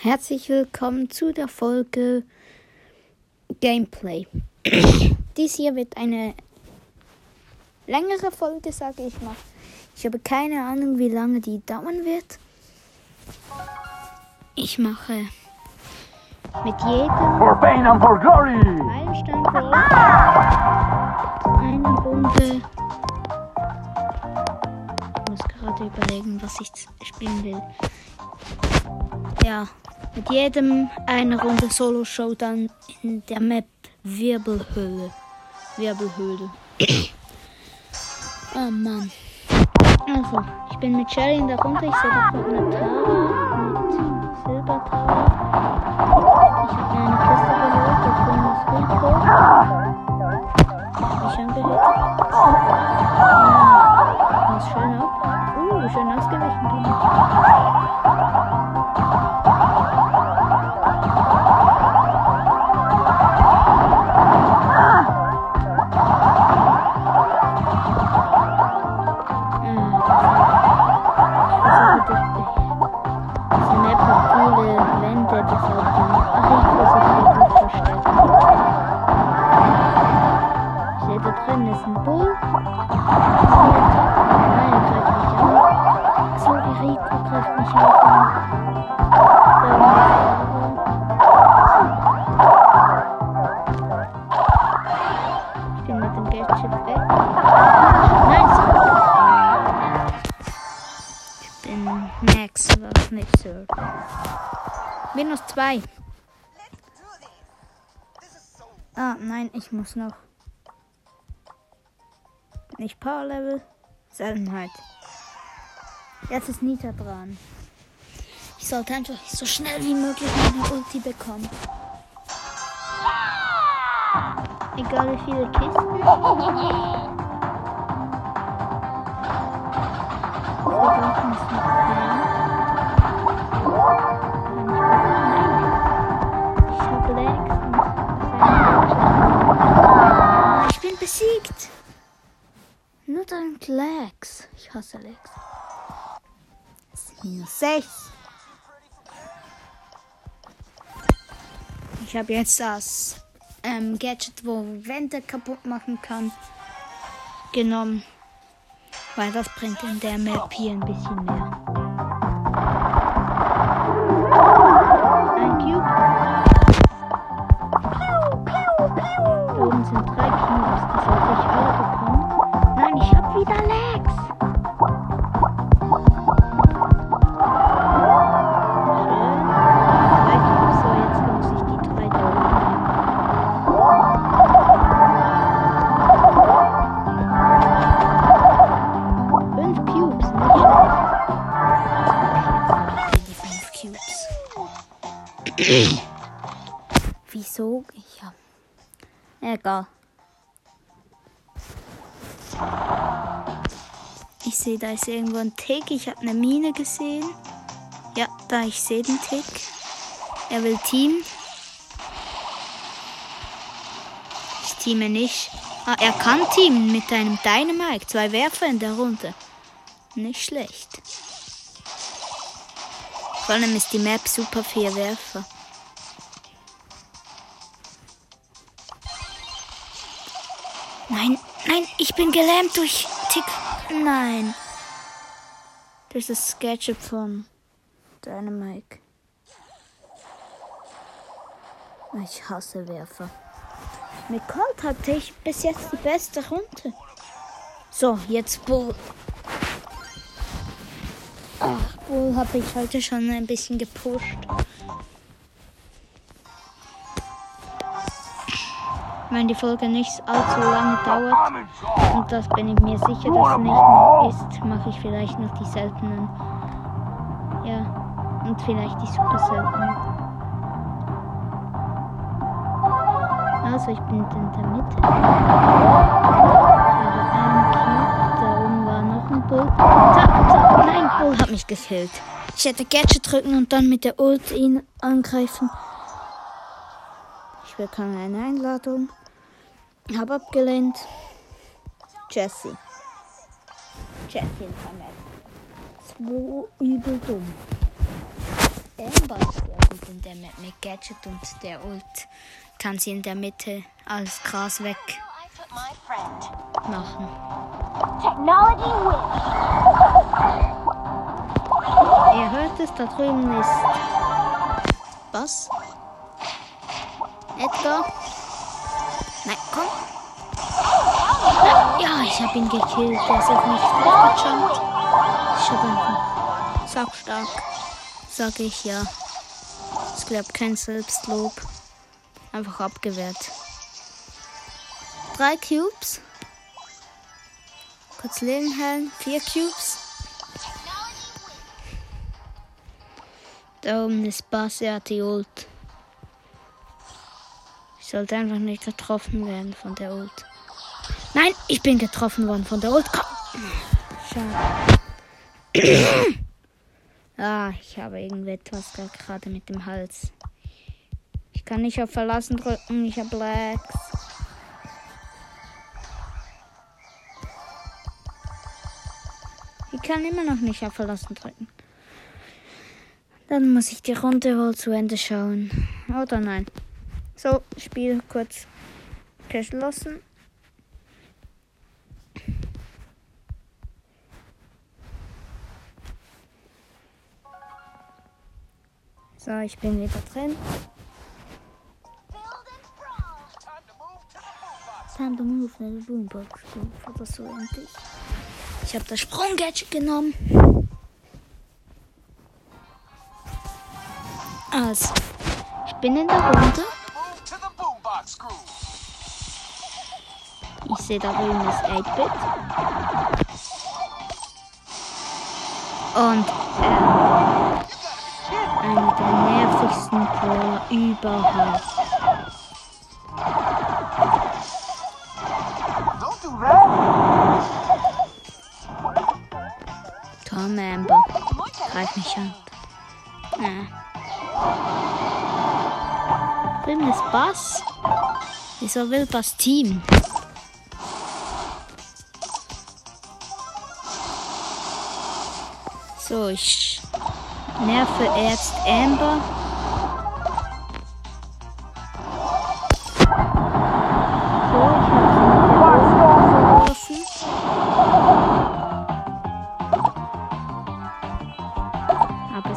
herzlich willkommen zu der Folge Gameplay. Dies hier wird eine längere Folge, sage ich mal. Ich habe keine Ahnung, wie lange die dauern wird. Ich mache mit jedem For pain and for glory! Meilenstein eine Runde. Ich muss gerade überlegen, was ich spielen will. Ja, mit jedem eine Runde Solo Showdown in der Map Wirbelhöhle. Wirbelhöhle. oh Mann. Also, ich bin mit Shelly in der Runde. Ich sehe da vorne eine Tara mit Silbertara. Ich habe mir eine Kiste geholt. Da drin ist Rico. Ich angehört. Ja, muss schön ab. Uh, schön ausgewichen bin ich. Rico greift mich auch an. Ich bin mit dem Gadget weg. Nein. Ich bin Max, was nicht so. Minus zwei. Ah, nein, ich muss noch. Nicht Power Level, Seltenheit. Jetzt ist Nita dran. Ich sollte einfach so schnell wie möglich meine Ulti bekommen. Egal wie viele Kisten. Ich bin besiegt. Nur dank Legs. Ich hasse Legs. Minus 6. Ich habe jetzt das ähm, Gadget, wo Wände kaputt machen kann, genommen. Weil das bringt in der Map hier ein bisschen mehr. Ein Cube. Oben sind drei Ich sehe, da ist irgendwo ein Tick. Ich habe eine Mine gesehen. Ja, da, ich sehe den Tick. Er will Team. Ich teame nicht. Ah, er kann teamen mit einem Dynamite. Zwei Werfer in der Runde. Nicht schlecht. Vor allem ist die Map super für Werfer. Nein, nein, ich bin gelähmt durch Tick. Nein. Das Gadget von Dynamite. Ich hasse Werfer. Mit Colt hatte ich bis jetzt die beste Runde. So, jetzt Bull. Ach, Bull habe ich heute schon ein bisschen gepusht. Wenn die Folge nicht allzu lange dauert, und das bin ich mir sicher, dass es nicht ist, mache ich vielleicht noch die seltenen. Ja, und vielleicht die super seltenen. Also, ich bin in der Mitte. Nein, Bull hat mich gekillt. Ich hätte Gadget drücken und dann mit der Ult ihn angreifen. Ich bekam eine Einladung. Hab abgelehnt. Jessie. Jessie in der Map. So übel dumm. Amber ist gut in der Map mit Gadget und der Ult kann sie in der Mitte alles Gras weg machen. Technology wins. Ihr hört es, da drüben ist. Was? Edgar? Nein, komm. Ja, ich habe ihn gekillt. Der ist auf mich draufgejumpt. Ich habe einfach sackstark. Sag ich ja. Ich glaube kein Selbstlob. Einfach abgewehrt. Drei Cubes. Kurz Leben heilen. Vier Cubes. Da oben ist Bass, er hat die Ult. Ich sollte einfach nicht getroffen werden von der Ult. Nein, ich bin getroffen worden von der Ult. Komm. Schade. ah, ich habe irgendetwas gerade mit dem Hals. Ich kann nicht auf Verlassen drücken, ich habe Lags. Ich kann immer noch nicht auf Verlassen drücken. Dann muss ich die Runde wohl zu Ende schauen. Oder nein. So, Spiel kurz geschlossen. So, ich bin wieder drin. Time to move, ne Boombox. Oder so endlich. Ich habe das Sprunggadget genommen. Also, ich bin in der Runde. Ich sehe da drüben das 8-Bit. Und ähm, einer der nervigsten Brawler überhaupt. Don't do that. Komm, Amber. Greif mich an. Ja. Drüben ist Bass. Wieso will Bass Team? So, ich nerve erst Amber.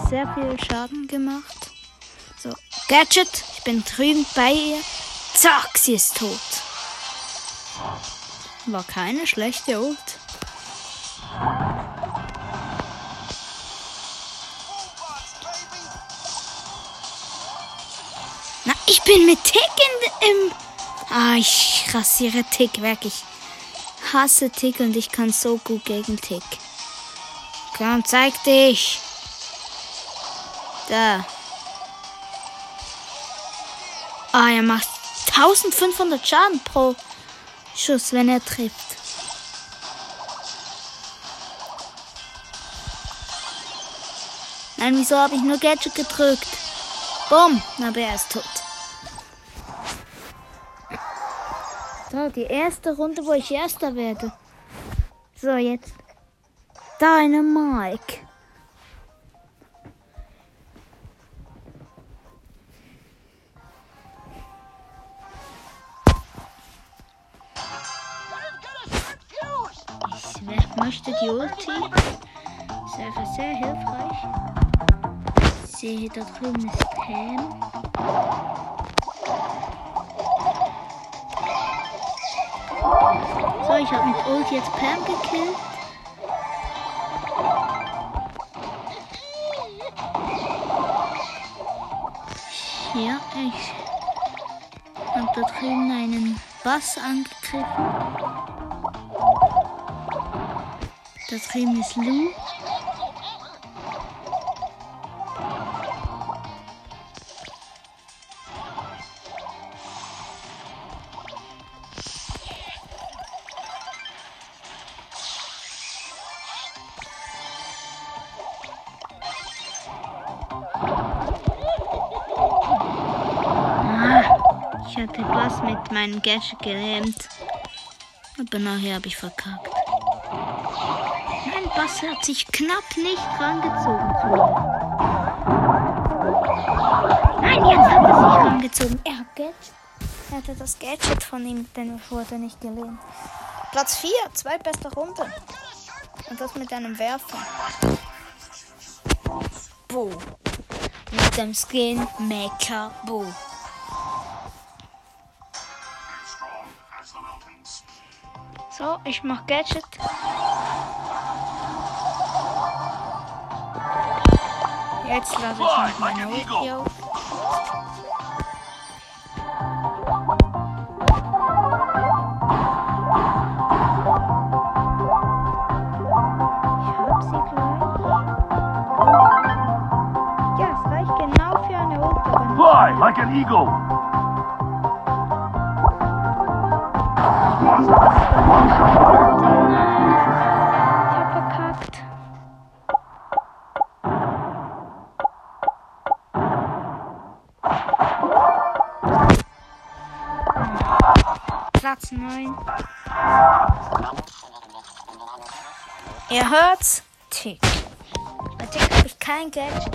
Sehr viel Schaden gemacht. So, Gadget, ich bin drüben bei ihr. Zack, sie ist tot. War keine schlechte Ult. Na, ich bin mit Tick in, im. Ah, ich rasiere Tick weg. Ich hasse Tick und ich kann so gut gegen Tick. Komm, zeig dich. Da. Ah, er macht 1500 Schaden pro Schuss, wenn er trifft. Nein, wieso habe ich nur Gadget gedrückt? Bumm, aber er ist tot. So, die erste Runde, wo ich Erster werde. So, jetzt. Deine Möchte die Ulti. Ist einfach sehr hilfreich. Ich sehe, da drüben ist Pam. So, ich habe mit Ult jetzt Pam gekillt. Ja, ich habe da drüben einen Bass angegriffen. Da drüben ist Lou. Ah, ich hatte Bass mit meinem Gadget gelähmt. Aber nachher habe ich verkackt. Mein Bass hat sich knapp nicht rangezogen zu mir. angezogen. Er hat Gadget. Er hatte das Gadget von ihm, denn es wurde nicht geliehen. Platz 4, zweitbeste Runde. Und das mit einem Werfer. Bo. Mit dem Skin Mecha Bo. So, ich mach Gadget. Jetzt lasse ich noch meine Ulti auf. Genau Fly like an eagle. Ihr hört's? Tick. Bei Tick habe ich kein Gadget.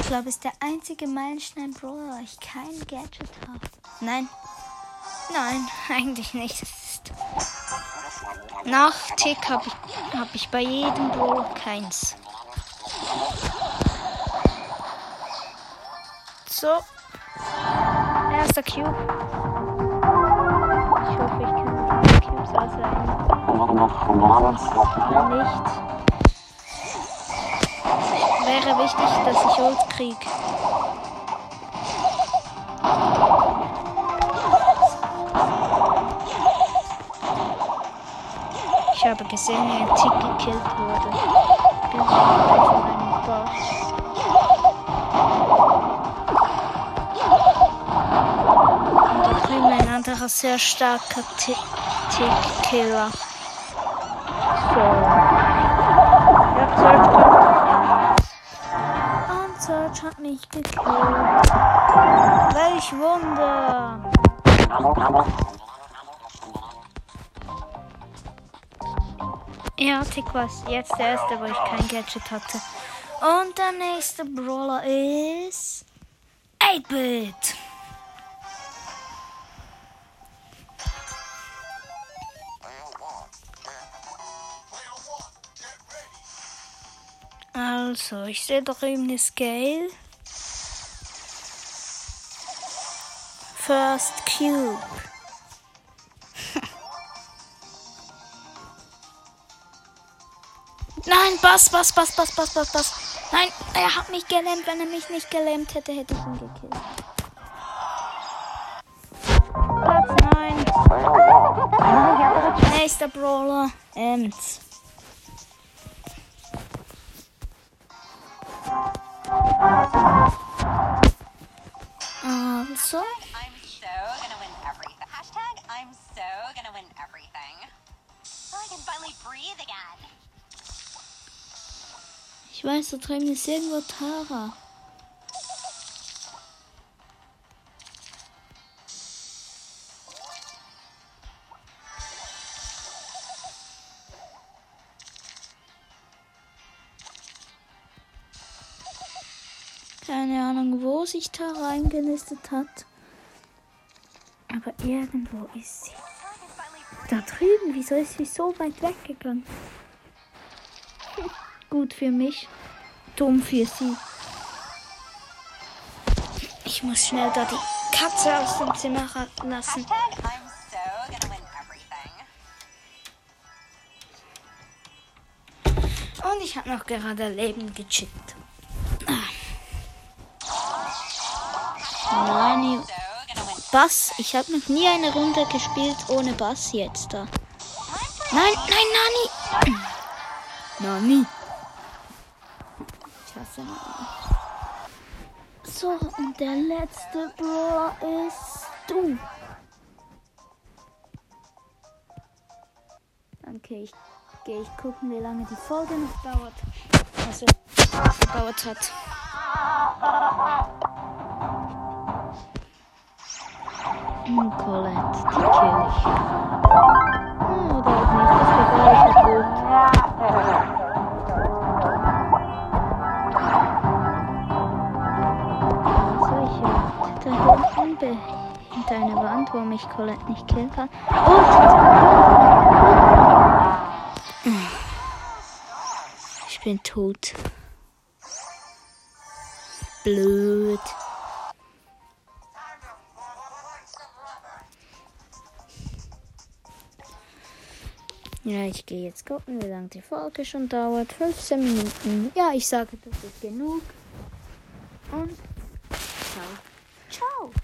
Ich glaube, es ist der einzige Meilenstein-Brawler, ich kein Gadget habe. Nein. Nein, eigentlich nicht. Nach Tick habe ich, hab ich bei jedem Brawler keins. So. Erster Cube. Sonst nicht. Wäre wichtig, dass ich Ult krieg. Ich habe gesehen, wie ein Tick gekillt wurde. Gerade von einem Boss. Und drüben ein anderer sehr starker Tick- Tick-Killer. So. Ja, Search kommt. Und Search hat mich gekillt. Welch Wunder! Ja, Tick war jetzt der erste, wo ich kein Gadget hatte. Und der nächste Brawler ist 8-Bit. Also, ich sehe doch eben eine Scale. First Cube. Nein, Bass, Bass, Bass, Bass, Bass, Bass, Bass. Nein, er hat mich gelähmt. Wenn er mich nicht gelähmt hätte, hätte ich ihn gekillt. Platz 9. Nächster Brawler. Ems. Um, also, I'm so gonna win everything. Hashtag I'm so gonna win everything. So I can finally breathe again. ich weiß, da drüben ist irgendwo Tara. Keine Ahnung, wo sich Tara eingenistet hat. Aber irgendwo ist sie. Da drüben, wieso ist sie so weit weggegangen? Gut für mich, dumm für sie. Ich muss schnell da die Katze aus dem Zimmer lassen. Und ich habe noch gerade Leben gechippt. Nani. Bass. Ich habe noch nie eine Runde gespielt ohne Bass jetzt da. Nein, nein, Nani. Nani. Ich hasse Nani. So, und der letzte Brawler ist du. Okay, ich gehe ich gucken, wie lange die Folge noch dauert. Also, gedauert hat. Hm, Colette, die kill ich. Hm, oder auch nicht, das geht alles nicht gut. Solche. Da hinten hin, be- hinter einer Wand, wo mich Colette nicht killen kann. Und ich bin tot. Blöd. Ja, ich gehe jetzt gucken, wie lange die Folge schon dauert. 15 Minuten. Ja, ich sage, das ist genug. Und ciao. Ciao.